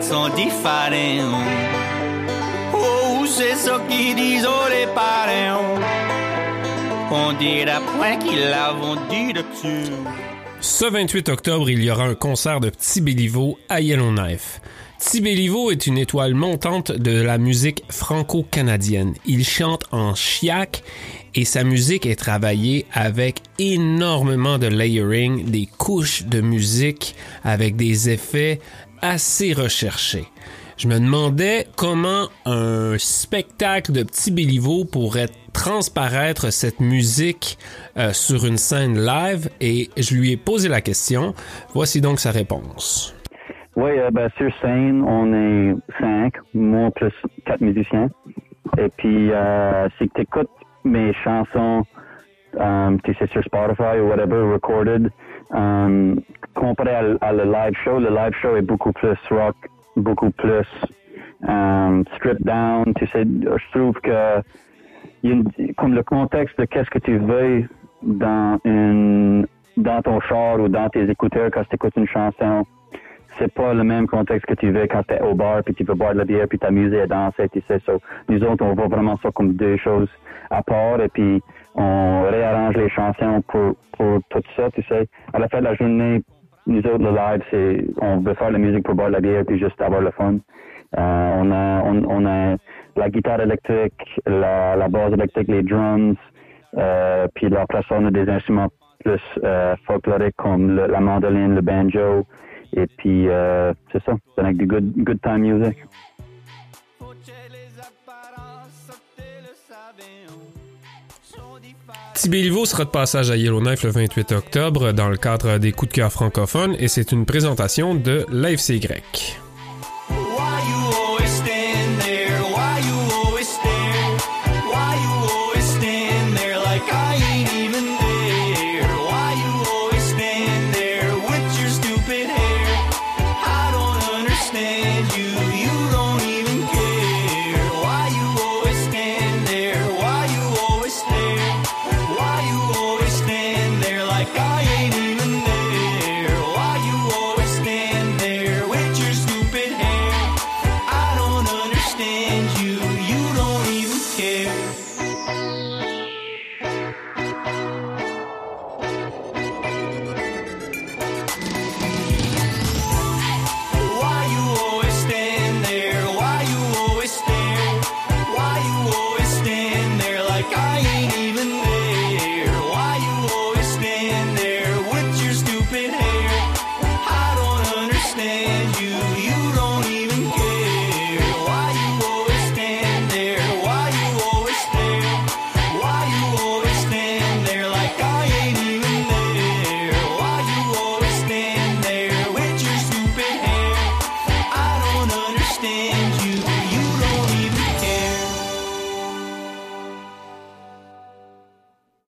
sont. Oh, c'est ça qui disent les parents. On qu'ils dit. Ce 28 octobre, il y aura un concert de Petit Béliveau à Yellowknife. Petit Béliveau est une étoile montante de la musique franco-canadienne. Il chante en chiac et sa musique est travaillée avec énormément de layering, des couches de musique avec des effets assez recherchés. Je me demandais comment un spectacle de Petit Béliveau pourrait transparaître cette musique euh, sur une scène live et je lui ai posé la question. Voici donc sa réponse. Oui, euh, ben, sur scène, on est cinq, moi plus quatre musiciens. Et puis, euh, si tu écoutes mes chansons, um, tu sais, sur Spotify ou whatever, recorded, comparé à, le live show, le live show est beaucoup plus rock, beaucoup plus um, stripped down. Tu sais, je trouve que comme le contexte de qu'est-ce que tu veux dans une dans ton char ou dans tes écouteurs quand tu écoutes une chanson, c'est pas le même contexte que tu veux quand tu es au bar puis tu peux boire de la bière puis t'amuser et danser, tu sais. So, nous autres, on voit vraiment ça comme deux choses à part et puis on réarrange les chansons pour, pour tout ça, tu sais. À la fin de la journée, nous autres, le live, c'est, on veut faire la musique pour boire la bière puis juste avoir le fun. Euh, on a, on, a la guitare électrique, la, la basse électrique, les drums, euh, puis la place on a des instruments plus euh, folkloriques comme la mandoline, le banjo, et puis, c'est ça, c'est avec du good, good time music. Tibéliveau sera de passage à Yellowknife le 28 octobre dans le cadre des coups de cœur francophones et c'est une présentation de l'AFC grec. crying.